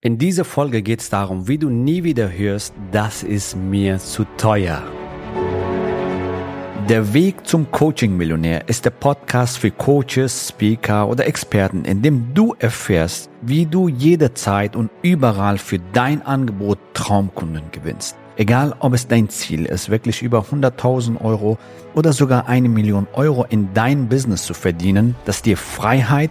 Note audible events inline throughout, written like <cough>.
In dieser Folge geht es darum, wie du nie wieder hörst, das ist mir zu teuer. Der Weg zum Coaching-Millionär ist der Podcast für Coaches, Speaker oder Experten, in dem du erfährst, wie du jederzeit und überall für dein Angebot Traumkunden gewinnst. Egal, ob es dein Ziel ist, wirklich über 100.000 Euro oder sogar eine Million Euro in dein Business zu verdienen, das dir Freiheit,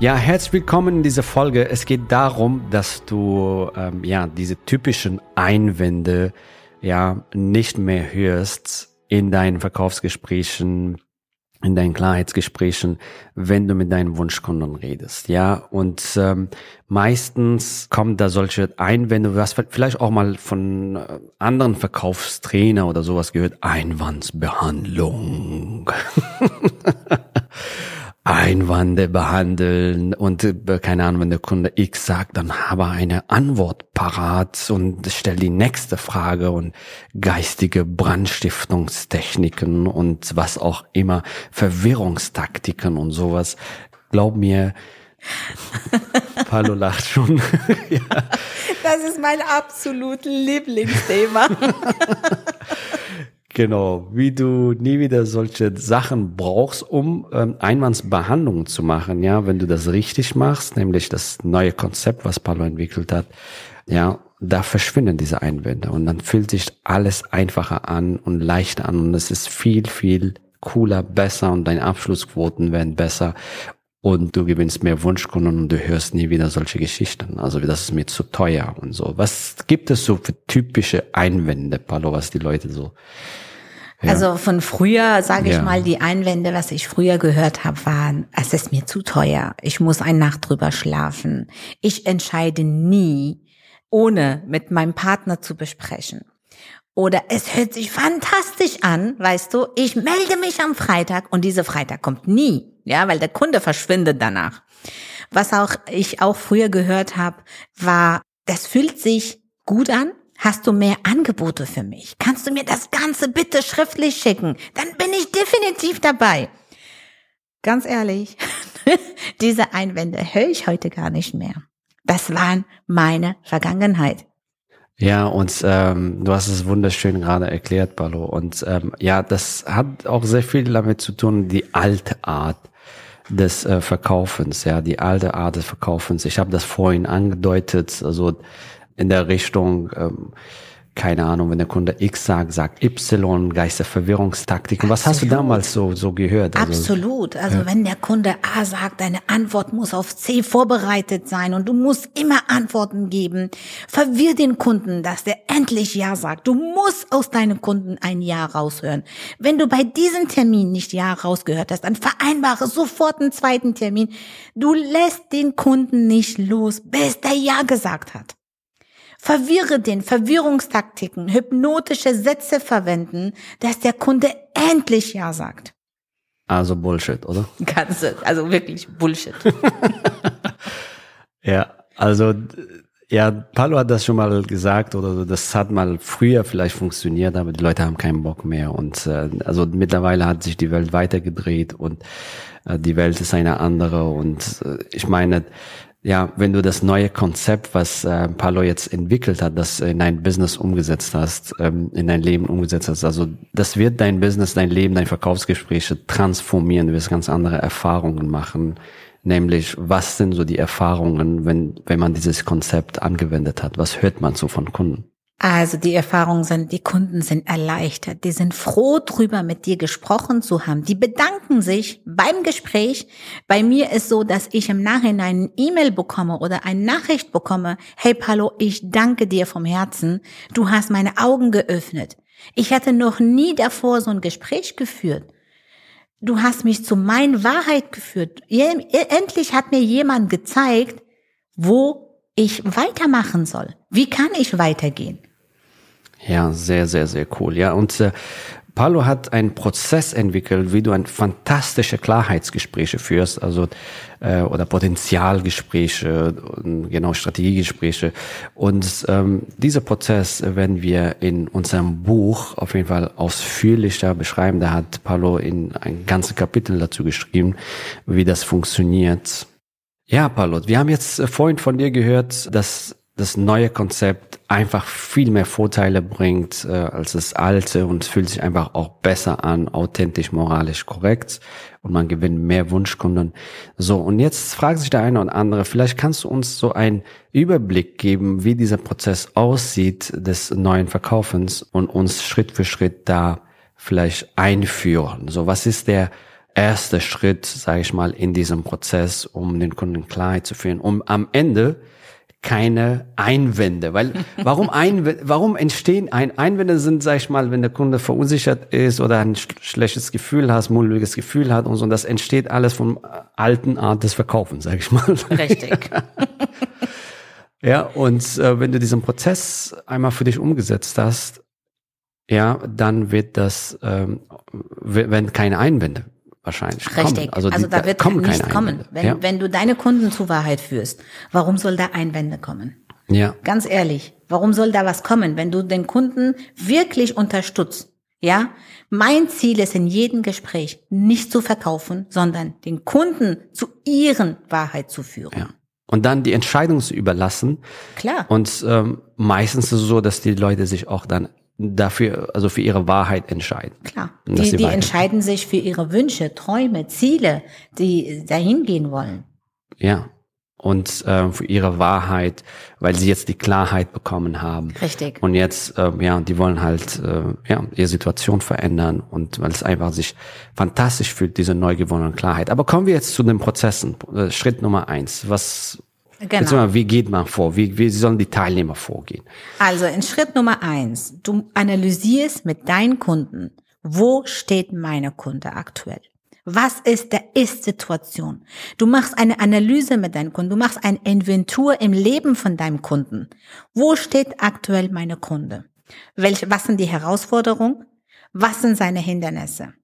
Ja, herzlich willkommen in dieser Folge. Es geht darum, dass du ähm, ja diese typischen Einwände ja nicht mehr hörst in deinen Verkaufsgesprächen, in deinen Klarheitsgesprächen, wenn du mit deinen Wunschkunden redest, ja. Und ähm, meistens kommen da solche Einwände, du hast vielleicht auch mal von äh, anderen Verkaufstrainer oder sowas gehört, Einwandsbehandlung. <laughs> Einwände behandeln und äh, keine Ahnung, wenn der Kunde X sagt, dann habe eine Antwort parat und stell die nächste Frage und geistige Brandstiftungstechniken und was auch immer, Verwirrungstaktiken und sowas. Glaub mir, <laughs> Palo lacht schon. ja. Das ist mein absolut Lieblingsthema. <laughs> Genau, wie du nie wieder solche Sachen brauchst, um ähm, Einwandsbehandlungen zu machen, ja, wenn du das richtig machst, nämlich das neue Konzept, was Palo entwickelt hat, ja, da verschwinden diese Einwände und dann fühlt sich alles einfacher an und leichter an und es ist viel, viel cooler, besser und deine Abschlussquoten werden besser und du gewinnst mehr Wunschkunden und du hörst nie wieder solche Geschichten. Also das ist mir zu teuer und so. Was gibt es so für typische Einwände, Palo, was die Leute so ja. Also von früher, sage ich ja. mal, die Einwände, was ich früher gehört habe, waren, es ist mir zu teuer, ich muss eine Nacht drüber schlafen. Ich entscheide nie, ohne mit meinem Partner zu besprechen. Oder es hört sich fantastisch an, weißt du, ich melde mich am Freitag und dieser Freitag kommt nie, ja, weil der Kunde verschwindet danach. Was auch ich auch früher gehört habe, war, das fühlt sich gut an, Hast du mehr Angebote für mich? Kannst du mir das Ganze bitte schriftlich schicken? Dann bin ich definitiv dabei. Ganz ehrlich, <laughs> diese Einwände höre ich heute gar nicht mehr. Das waren meine Vergangenheit. Ja, und ähm, du hast es wunderschön gerade erklärt, Ballo. Und ähm, ja, das hat auch sehr viel damit zu tun, die alte Art des äh, Verkaufens, ja, die alte Art des Verkaufens. Ich habe das vorhin angedeutet, also in der Richtung, ähm, keine Ahnung, wenn der Kunde X sagt, sagt Y, Geisterverwirrungstaktiken. Was hast du damals so, so gehört? Also, Absolut. Also ja. wenn der Kunde A sagt, deine Antwort muss auf C vorbereitet sein und du musst immer Antworten geben, verwirr den Kunden, dass der endlich Ja sagt. Du musst aus deinem Kunden ein Ja raushören. Wenn du bei diesem Termin nicht Ja rausgehört hast, dann vereinbare sofort einen zweiten Termin. Du lässt den Kunden nicht los, bis der Ja gesagt hat. Verwirre den Verwirrungstaktiken, hypnotische Sätze verwenden, dass der Kunde endlich Ja sagt. Also Bullshit, oder? <laughs> Ganze, also wirklich Bullshit. <laughs> ja, also ja, Palo hat das schon mal gesagt oder das hat mal früher vielleicht funktioniert, aber die Leute haben keinen Bock mehr und äh, also mittlerweile hat sich die Welt weitergedreht und äh, die Welt ist eine andere und äh, ich meine, ja, wenn du das neue Konzept, was äh, Palo jetzt entwickelt hat, das in dein Business umgesetzt hast, ähm, in dein Leben umgesetzt hast, also das wird dein Business, dein Leben, deine Verkaufsgespräche transformieren, du wirst ganz andere Erfahrungen machen. Nämlich, was sind so die Erfahrungen, wenn, wenn man dieses Konzept angewendet hat? Was hört man so von Kunden? Also die Erfahrungen sind, die Kunden sind erleichtert, die sind froh drüber, mit dir gesprochen zu haben. Die bedanken sich beim Gespräch. Bei mir ist so, dass ich im Nachhinein ein E-Mail bekomme oder eine Nachricht bekomme. Hey Palo, ich danke dir vom Herzen. Du hast meine Augen geöffnet. Ich hatte noch nie davor so ein Gespräch geführt. Du hast mich zu meiner Wahrheit geführt. Endlich hat mir jemand gezeigt, wo ich weitermachen soll. Wie kann ich weitergehen? Ja, sehr, sehr, sehr cool. Ja, und äh, Paulo hat einen Prozess entwickelt, wie du ein fantastische Klarheitsgespräche führst, also äh, oder Potenzialgespräche, genau Strategiegespräche. Und ähm, dieser Prozess werden wir in unserem Buch auf jeden Fall ausführlicher beschreiben. Da hat Paulo in ein ganzes Kapitel dazu geschrieben, wie das funktioniert. Ja, Paulo, wir haben jetzt vorhin von dir gehört, dass das neue Konzept einfach viel mehr Vorteile bringt äh, als das alte und es fühlt sich einfach auch besser an, authentisch, moralisch korrekt und man gewinnt mehr Wunschkunden. So, und jetzt fragt sich der eine und andere, vielleicht kannst du uns so einen Überblick geben, wie dieser Prozess aussieht des neuen Verkaufens und uns Schritt für Schritt da vielleicht einführen. So, was ist der erste Schritt, sage ich mal, in diesem Prozess, um den Kunden Klarheit zu führen, um am Ende keine Einwände, weil warum Einwände, warum entstehen ein Einwände sind, sag ich mal, wenn der Kunde verunsichert ist oder ein schlechtes Gefühl hat, mulmiges Gefühl hat und so, und das entsteht alles vom alten Art des Verkaufens, sag ich mal. Richtig. <laughs> ja, und äh, wenn du diesen Prozess einmal für dich umgesetzt hast, ja, dann wird das, ähm, wenn keine Einwände wahrscheinlich Richtig. kommen. Also, also die, da wird kommen nichts kommen. Wenn, ja. wenn du deine Kunden zur Wahrheit führst, warum soll da Einwände kommen? ja. Ganz ehrlich, warum soll da was kommen, wenn du den Kunden wirklich unterstützt? Ja, mein Ziel ist in jedem Gespräch nicht zu verkaufen, sondern den Kunden zu ihren Wahrheit zu führen. Ja. Und dann die Entscheidung zu überlassen. Klar. Und ähm, meistens ist es so, dass die Leute sich auch dann dafür, also für ihre Wahrheit entscheiden. Klar. Die, die entscheiden sich für ihre Wünsche, Träume, Ziele, die dahin gehen wollen. Ja. Und ähm, für ihre Wahrheit, weil sie jetzt die Klarheit bekommen haben. Richtig. Und jetzt, ähm, ja, die wollen halt äh, ja ihre Situation verändern und weil es einfach sich fantastisch fühlt, diese neu gewonnene Klarheit. Aber kommen wir jetzt zu den Prozessen. Äh, Schritt Nummer eins. Was Genau. wie geht man vor? Wie, wie sollen die Teilnehmer vorgehen? Also in Schritt Nummer eins, du analysierst mit deinen Kunden, wo steht meine Kunde aktuell? Was ist der Ist-Situation? Du machst eine Analyse mit deinem Kunden, du machst ein Inventur im Leben von deinem Kunden. Wo steht aktuell meine Kunde? Welche, was sind die Herausforderungen? Was sind seine Hindernisse?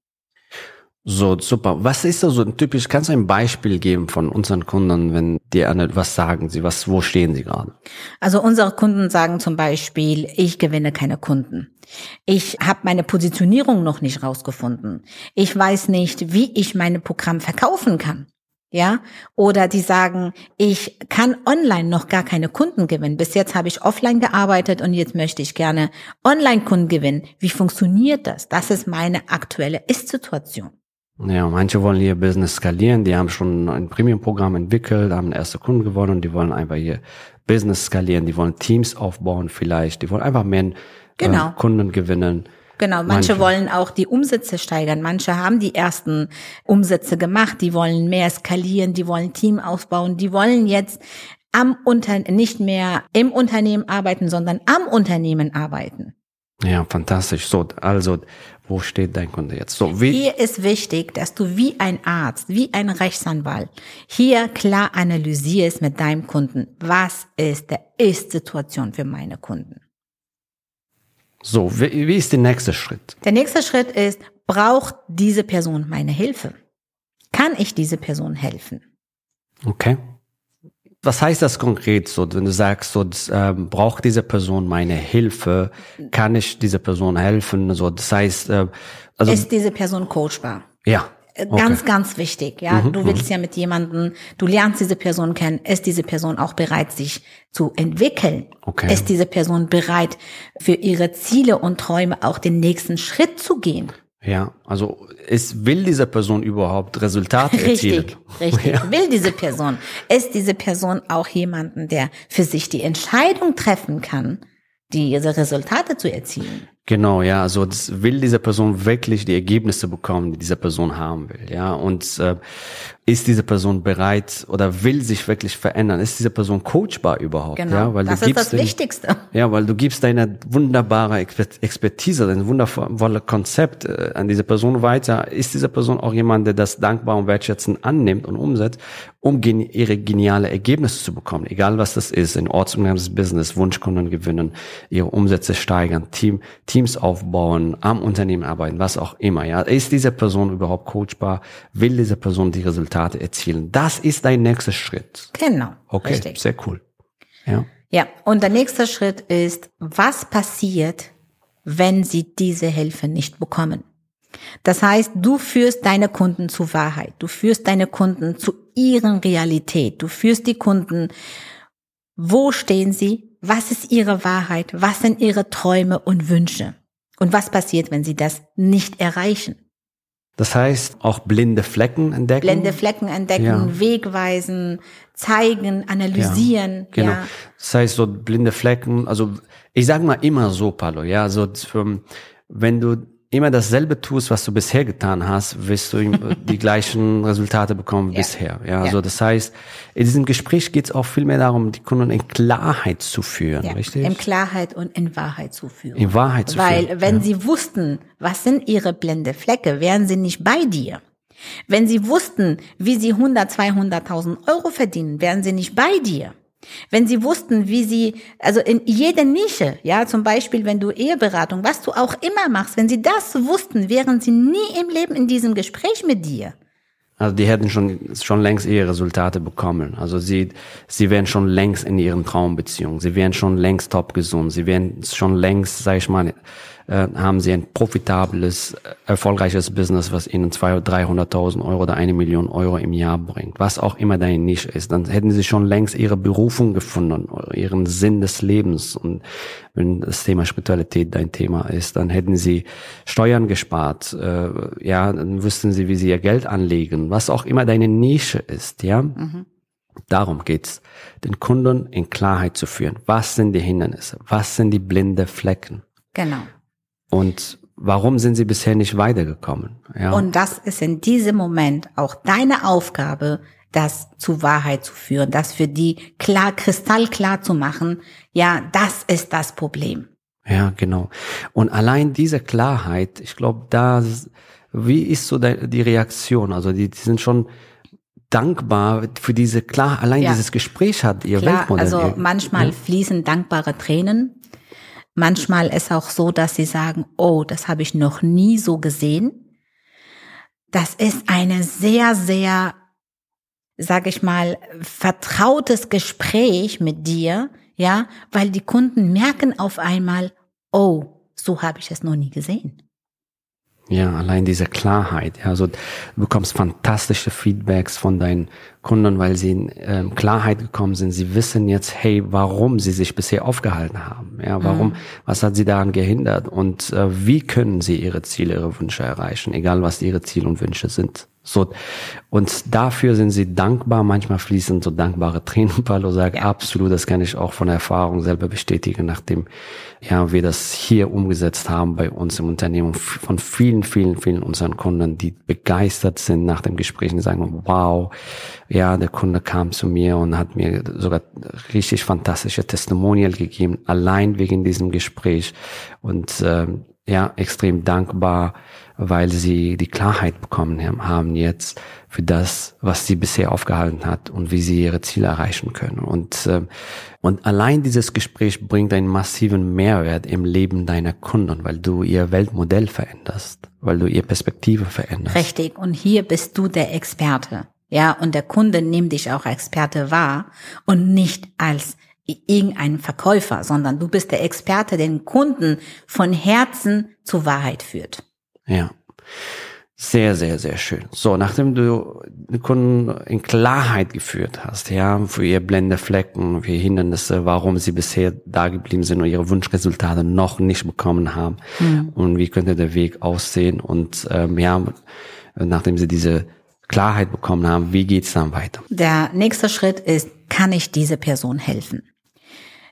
So, super. Was ist da so ein typisch, kannst du ein Beispiel geben von unseren Kunden, wenn die was sagen sie, was, wo stehen sie gerade? Also unsere Kunden sagen zum Beispiel, ich gewinne keine Kunden. Ich habe meine Positionierung noch nicht rausgefunden. Ich weiß nicht, wie ich mein Programm verkaufen kann. Ja, oder die sagen, ich kann online noch gar keine Kunden gewinnen. Bis jetzt habe ich offline gearbeitet und jetzt möchte ich gerne Online-Kunden gewinnen. Wie funktioniert das? Das ist meine aktuelle Ist-Situation. Ja, manche wollen ihr Business skalieren, die haben schon ein Premium-Programm entwickelt, haben erste Kunden gewonnen und die wollen einfach ihr Business skalieren, die wollen Teams aufbauen vielleicht, die wollen einfach mehr Genau. äh, Kunden gewinnen. Genau, manche, Manche. wollen auch die Umsätze steigern. Manche haben die ersten Umsätze gemacht, die wollen mehr skalieren, die wollen Team aufbauen, die wollen jetzt am Unter nicht mehr im Unternehmen arbeiten, sondern am Unternehmen arbeiten. Ja, fantastisch. So, also, wo steht dein Kunde jetzt? So, wie, Hier ist wichtig, dass du wie ein Arzt, wie ein Rechtsanwalt hier klar analysierst mit deinem Kunden, was ist der Ist-Situation für meine Kunden. so, wie, wie ist der nächste Schritt? Der nächste Schritt ist, braucht diese Person meine Hilfe? Kann ich diese Person helfen? Okay. Was heißt das konkret so, wenn du sagst, so, das, ähm, braucht diese Person meine Hilfe? Kann ich dieser Person helfen? So, das heißt, äh, also, ist diese Person coachbar? ja. Äh, Okay. Ganz, ganz wichtig. Ja, du willst ja mit jemandem, du lernst diese Person kennen. Ist diese Person auch bereit, sich zu entwickeln? Okay. Ist diese Person bereit, für ihre Ziele und Träume auch den nächsten Schritt zu gehen? Ja, also es will diese Person überhaupt Resultate erzielen. <laughs> Richtig, richtig. Will diese Person? Ist diese Person auch jemanden, der für sich die Entscheidung treffen kann, diese Resultate zu erzielen? Genau, ja, also das will diese Person wirklich die Ergebnisse bekommen, die diese Person haben will, ja, und äh, ist diese Person bereit oder will sich wirklich verändern? Ist diese Person coachbar überhaupt? Genau. Ja, weil das du ist gibst das den- Wichtigste. <laughs> Ja, weil du gibst deine wunderbare Exper- Expertise, dein wundervolle Konzept äh, an diese Person weiter. Ist diese Person auch jemand, der das dankbar und wertschätzend annimmt und umsetzt? Um gen ihre geniale Ergebnisse zu bekommen, egal was das ist, in ortsunabhängiges Business, Wunschkunden gewinnen, ihre Umsätze steigern, Team, Teams aufbauen, am Unternehmen arbeiten, was auch immer, ja. Ist diese Person überhaupt coachbar? Will diese Person die Resultate erzielen? Das ist dein nächster Schritt. Genau. Okay, richtig. sehr cool. Ja. Ja, und der nächste Schritt ist, was passiert, wenn sie diese Hilfe nicht bekommen? Das heißt, du führst deine Kunden zur Wahrheit. Du führst deine Kunden zu ihren Realität. Du führst die Kunden, wo stehen sie? Was ist ihre Wahrheit? Was sind ihre Träume und Wünsche? Und was passiert, wenn sie das nicht erreichen? Das heißt, auch blinde Flecken entdecken. Blinde Flecken entdecken, ja. wegweisen, zeigen, analysieren. Ja, genau. Ja. Das heißt, so blinde Flecken, also ich sage mal immer so, Palo, ja, so wenn du immer dasselbe tust, was du bisher getan hast, wirst du <laughs> die gleichen Resultate bekommen wie ja. bisher. Ja, ja, also das heißt, in diesem Gespräch geht es auch viel mehr darum, die Kunden in Klarheit zu führen, ja. richtig? In Klarheit und in Wahrheit zu führen. In Wahrheit zu Weil, führen. Weil wenn sie wussten, was sind ihre blinde Flecke, wären sie nicht bei dir. Wenn sie wussten, wie sie 100, 200.000 Euro verdienen, wären sie nicht bei dir. Wenn sie wussten, wie sie, also in jeder Nische, ja, zum Beispiel, wenn du Eheberatung, was du auch immer machst, wenn sie das wussten, wären sie nie im Leben in diesem Gespräch mit dir. Also die hätten schon, schon längst ihre Resultate bekommen. Also sie, sie wären schon längst in ihren Traumbeziehungen. Sie wären schon längst top gesund. Sie wären schon längst, sag ich mal, äh, haben sie ein profitables, äh, erfolgreiches Business, was ihnen 200.000 oder 300.000 Euro oder eine Million Euro im Jahr bringt, was auch immer deine Nische ist, dann hätten sie schon längst ihre Berufung gefunden, ihren Sinn des Lebens. Und wenn das Thema Spiritualität dein Thema ist, dann hätten sie Steuern gespart, äh, ja, dann wüssten sie, wie sie ihr Geld anlegen, was auch immer deine Nische ist, ja. Mhm. Darum geht's, den Kunden in Klarheit zu führen. Was sind die Hindernisse? Was sind die blinde Flecken? Genau. Und warum sind sie bisher nicht weitergekommen? Ja. Und das ist in diesem Moment auch deine Aufgabe, das zu Wahrheit zu führen, das für die klar, kristallklar zu machen. Ja, das ist das Problem. Ja, genau. Und allein diese Klarheit, ich glaube, da, wie ist so die Reaktion? Also die, die sind schon dankbar für diese klar, allein ja. dieses Gespräch hat ihr Klar, Weltmodell. Also manchmal ja. fließen dankbare Tränen, Manchmal ist auch so, dass sie sagen, oh, das habe ich noch nie so gesehen. Das ist eine sehr, sehr, sag ich mal, vertrautes Gespräch mit dir, ja, weil die Kunden merken auf einmal, oh, so habe ich es noch nie gesehen. Ja, allein diese Klarheit. Ja, also du bekommst fantastische Feedbacks von deinen Kunden, weil sie in ähm, Klarheit gekommen sind. Sie wissen jetzt, hey, warum sie sich bisher aufgehalten haben. Ja, warum, mhm. was hat sie daran gehindert und äh, wie können sie ihre Ziele, ihre Wünsche erreichen, egal was ihre Ziele und Wünsche sind. So, und dafür sind sie dankbar. Manchmal fließen so dankbare Tränen. <laughs> Paulo sagt, ja. absolut, das kann ich auch von Erfahrung selber bestätigen, nachdem ja, wir das hier umgesetzt haben bei uns im Unternehmen von vielen, vielen, vielen unseren Kunden, die begeistert sind nach dem Gespräch und sagen, wow, ja, der Kunde kam zu mir und hat mir sogar richtig fantastische Testimonial gegeben, allein wegen diesem Gespräch und äh, ja, extrem dankbar weil sie die Klarheit bekommen haben jetzt für das, was sie bisher aufgehalten hat und wie sie ihre Ziele erreichen können. Und, äh, und allein dieses Gespräch bringt einen massiven Mehrwert im Leben deiner Kunden, weil du ihr Weltmodell veränderst, weil du ihr Perspektive veränderst. Richtig. Und hier bist du der Experte. Ja, und der Kunde nimmt dich auch Experte wahr und nicht als irgendeinen Verkäufer, sondern du bist der Experte, den Kunden von Herzen zur Wahrheit führt. Ja. Sehr, sehr, sehr schön. So, nachdem du den Kunden in Klarheit geführt hast, ja, für ihr blende Flecken, für Hindernisse, warum sie bisher da geblieben sind und ihre Wunschresultate noch nicht bekommen haben mhm. und wie könnte der Weg aussehen und ähm, ja, nachdem sie diese Klarheit bekommen haben, wie geht's dann weiter? Der nächste Schritt ist, kann ich diese Person helfen?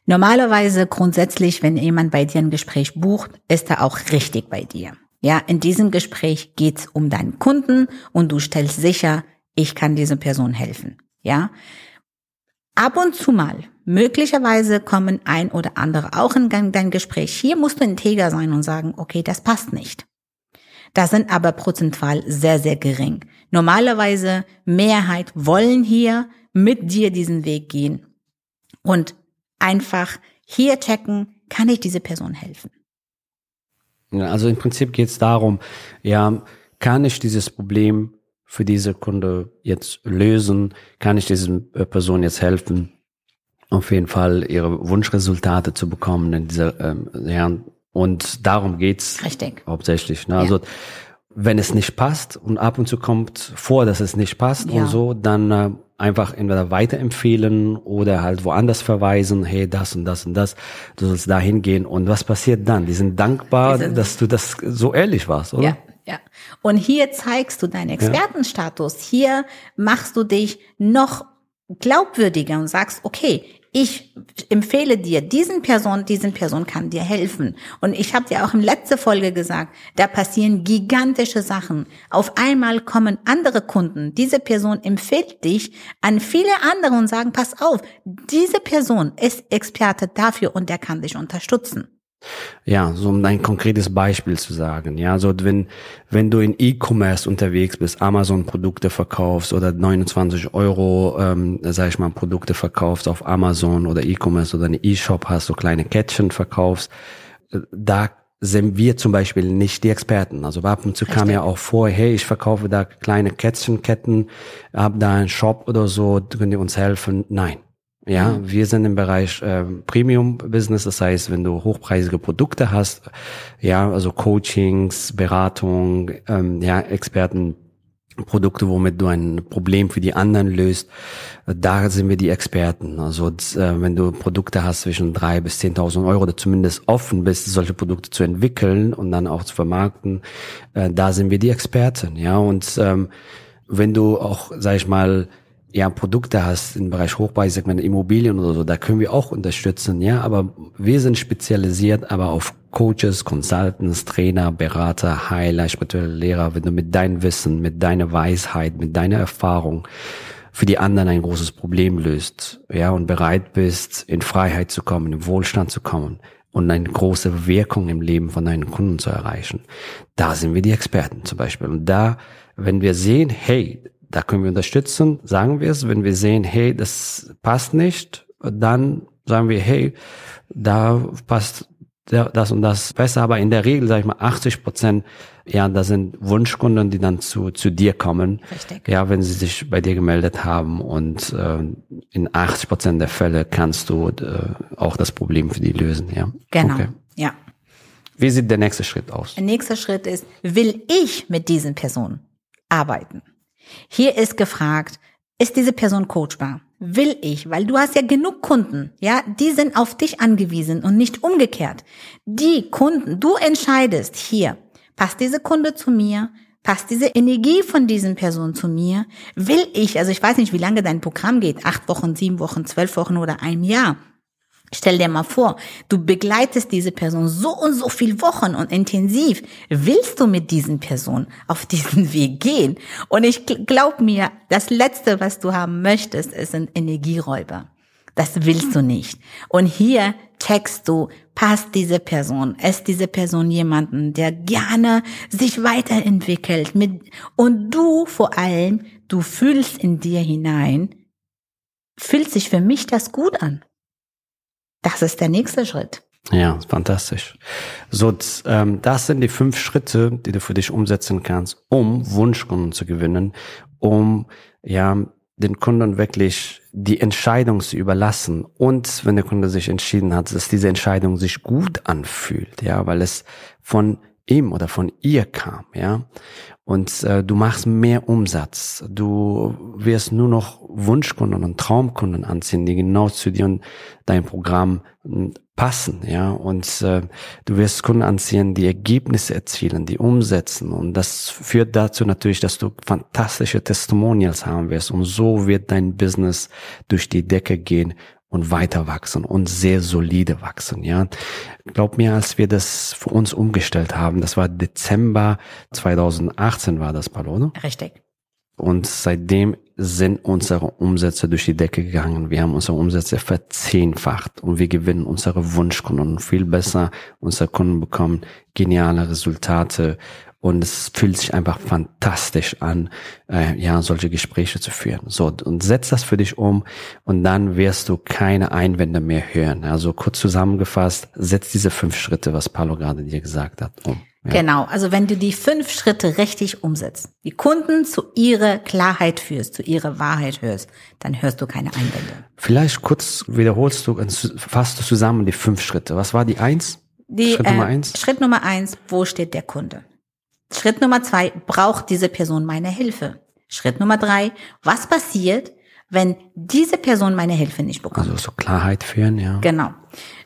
Normalerweise grundsätzlich, wenn jemand bei dir ein Gespräch bucht, ist er auch richtig bei dir. Ja, in diesem Gespräch geht's um deinen Kunden und du stellst sicher, ich kann dieser Person helfen. Ja. Ab und zu mal, möglicherweise kommen ein oder andere auch in dein Gespräch. Hier musst du integer sein und sagen, okay, das passt nicht. Das sind aber prozentual sehr, sehr gering. Normalerweise Mehrheit wollen hier mit dir diesen Weg gehen und einfach hier checken, kann ich diese Person helfen? Also im Prinzip geht es darum, ja, kann ich dieses Problem für diese Kunde jetzt lösen? Kann ich dieser Person jetzt helfen, auf jeden Fall ihre Wunschresultate zu bekommen in dieser, ähm, ja, und darum geht's Richtig. hauptsächlich. Ne? Also wenn es nicht passt und ab und zu kommt vor, dass es nicht passt ja. und so, dann äh, einfach entweder weiterempfehlen oder halt woanders verweisen, hey, das und das und das, du sollst da hingehen. Und was passiert dann? Die sind dankbar, Die sind dass du das so ehrlich warst, oder? Ja. Ja. Und hier zeigst du deinen Expertenstatus. Hier machst du dich noch glaubwürdiger und sagst, okay, ich empfehle dir, diesen Person, diesen Person kann dir helfen. Und ich habe dir auch in letzter Folge gesagt, da passieren gigantische Sachen. Auf einmal kommen andere Kunden. Diese Person empfiehlt dich an viele andere und sagen, pass auf, diese Person ist Experte dafür und der kann dich unterstützen. Ja, so um ein konkretes Beispiel zu sagen. Ja, so wenn, wenn du in E-Commerce unterwegs bist, Amazon Produkte verkaufst oder 29 Euro, ähm, sag ich mal, Produkte verkaufst auf Amazon oder E-Commerce oder eine E-Shop hast, so kleine Kettchen verkaufst, äh, da sind wir zum Beispiel nicht die Experten. Also ab und zu kam ja auch vor, hey, ich verkaufe da kleine Kätzchenketten, hab da einen Shop oder so, könnt ihr uns helfen? Nein. Ja, mhm. wir sind im Bereich äh, Premium Business, das heißt, wenn du hochpreisige Produkte hast, ja, also Coachings, Beratung, ähm, ja, Experten, Produkte, womit du ein Problem für die anderen löst, da sind wir die Experten. Also äh, wenn du Produkte hast zwischen drei bis zehntausend Euro oder zumindest offen bist, solche Produkte zu entwickeln und dann auch zu vermarkten, äh, da sind wir die Experten. Ja, und ähm, wenn du auch, sag ich mal, ja, Produkte hast im Bereich Hochpreissegment Immobilien oder so, da können wir auch unterstützen, ja, aber wir sind spezialisiert aber auf Coaches, Consultants, Trainer, Berater, Heiler, spirituelle Lehrer, wenn du mit deinem Wissen, mit deiner Weisheit, mit deiner Erfahrung für die anderen ein großes Problem löst, ja, und bereit bist, in Freiheit zu kommen, in Wohlstand zu kommen und eine große Wirkung im Leben von deinen Kunden zu erreichen. Da sind wir die Experten zum Beispiel. Und da, wenn wir sehen, hey, da können wir unterstützen, sagen wir es. Wenn wir sehen, hey, das passt nicht, dann sagen wir, hey, da passt das und das besser. Aber in der Regel, sage ich mal, 80 Prozent, ja, da sind Wunschkunden, die dann zu, zu dir kommen. Richtig. Ja, wenn sie sich bei dir gemeldet haben. Und äh, in 80 Prozent der Fälle kannst du äh, auch das Problem für die lösen. Ja. Genau. Okay. Ja. Wie sieht der nächste Schritt aus? Der nächste Schritt ist, will ich mit diesen Personen arbeiten? Hier ist gefragt, ist diese Person coachbar? Will ich, weil du hast ja genug Kunden, ja, die sind auf dich angewiesen und nicht umgekehrt. Die Kunden, du entscheidest hier, passt diese Kunde zu mir, passt diese Energie von diesen Personen zu mir? Will ich, also ich weiß nicht, wie lange dein Programm geht, acht Wochen, sieben Wochen, zwölf Wochen oder ein Jahr. Stell dir mal vor, du begleitest diese Person so und so viel Wochen und intensiv. Willst du mit diesen Personen auf <laughs> diesen Weg gehen? Und ich glaub mir, das Letzte, was du haben möchtest, ist ein Energieräuber. Das willst du nicht. Und hier checkst du, passt diese Person, ist diese Person jemanden, der gerne sich weiterentwickelt mit, und du vor allem, du fühlst in dir hinein, fühlt sich für mich das gut an? Das ist der nächste Schritt. Ja, fantastisch. So, ähm, das sind die fünf Schritte, die du für dich umsetzen kannst, um Wunschkunden zu gewinnen, um ja den Kunden wirklich die Entscheidung zu überlassen und wenn der Kunde sich entschieden hat, dass diese Entscheidung sich gut anfühlt, ja, weil es von ihm oder von ihr kam, ja. Und äh, du machst mehr Umsatz. Du wirst nur noch Wunschkunden und Traumkunden anziehen, die genau zu dir und dein Programm hm, passen, ja. Und äh, du wirst Kunden anziehen, die Ergebnisse erzielen, die umsetzen. Und das führt dazu natürlich, dass du fantastische Testimonials haben wirst. Und so wird dein Business durch die Decke gehen und weiter wachsen und sehr solide wachsen, ja. Glaub mir, als wir das für uns umgestellt haben, das war Dezember 2018 war das, Palone? Richtig. Und seitdem sind unsere Umsätze durch die Decke gegangen. Wir haben unsere Umsätze verzehnfacht und wir gewinnen unsere Wunschkunden viel besser. Unsere Kunden bekommen geniale Resultate Und es fühlt sich einfach fantastisch an, äh, ja, solche Gespräche zu führen. So, und setz das für dich um und dann wirst du keine Einwände mehr hören. Also kurz zusammengefasst, setz diese fünf Schritte, was Paulo gerade dir gesagt hat, um. Ja. Genau, also wenn du die fünf Schritte richtig umsetzt, die Kunden zu ihrer Klarheit führst, zu ihrer Wahrheit hörst, dann hörst du keine Einwände. Vielleicht kurz wiederholst du, fasst du zusammen die fünf Schritte. Was war die eins? Die, Schritt Nummer äh, eins? Schritt Nummer eins, wo steht der Kunde? Schritt Nummer zwei, braucht diese Person meine Hilfe? Schritt Nummer drei, was passiert, wenn diese Person meine Hilfe nicht bekommt? Also so Klarheit führen, ja. Genau.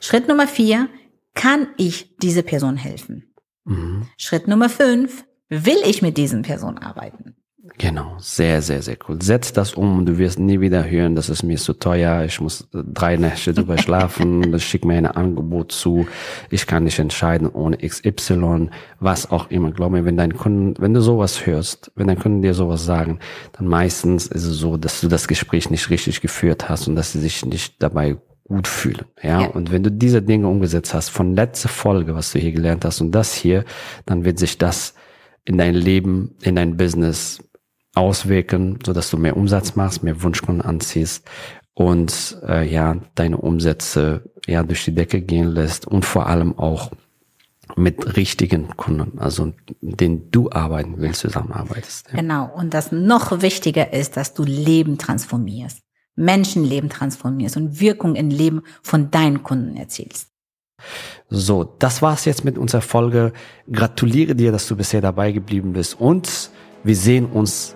Schritt Nummer vier, kann ich diese Person helfen? Mhm. Schritt Nummer fünf, will ich mit diesen Personen arbeiten? Genau, sehr, sehr, sehr cool. Setz das um und du wirst nie wieder hören, das ist mir zu teuer, ich muss drei Nächte drüber <laughs> schlafen, das schickt mir ein Angebot zu, ich kann nicht entscheiden ohne XY, was auch immer. Glaub mir, wenn dein Kunden, wenn du sowas hörst, wenn dein Kunden dir sowas sagen, dann meistens ist es so, dass du das Gespräch nicht richtig geführt hast und dass sie sich nicht dabei gut fühlen. Ja? ja? Und wenn du diese Dinge umgesetzt hast, von letzter Folge, was du hier gelernt hast und das hier, dann wird sich das in dein Leben, in dein Business auswirken, so dass du mehr Umsatz machst, mehr Wunschkunden anziehst und äh, ja, deine Umsätze ja durch die Decke gehen lässt und vor allem auch mit richtigen Kunden, also denen du arbeiten willst, zusammenarbeitest. Ja. Genau. Und das noch wichtiger ist, dass du Leben transformierst. Menschenleben transformierst und Wirkung in Leben von deinen Kunden erzielst. So, das war's jetzt mit unserer Folge. Gratuliere dir, dass du bisher dabei geblieben bist und wir sehen uns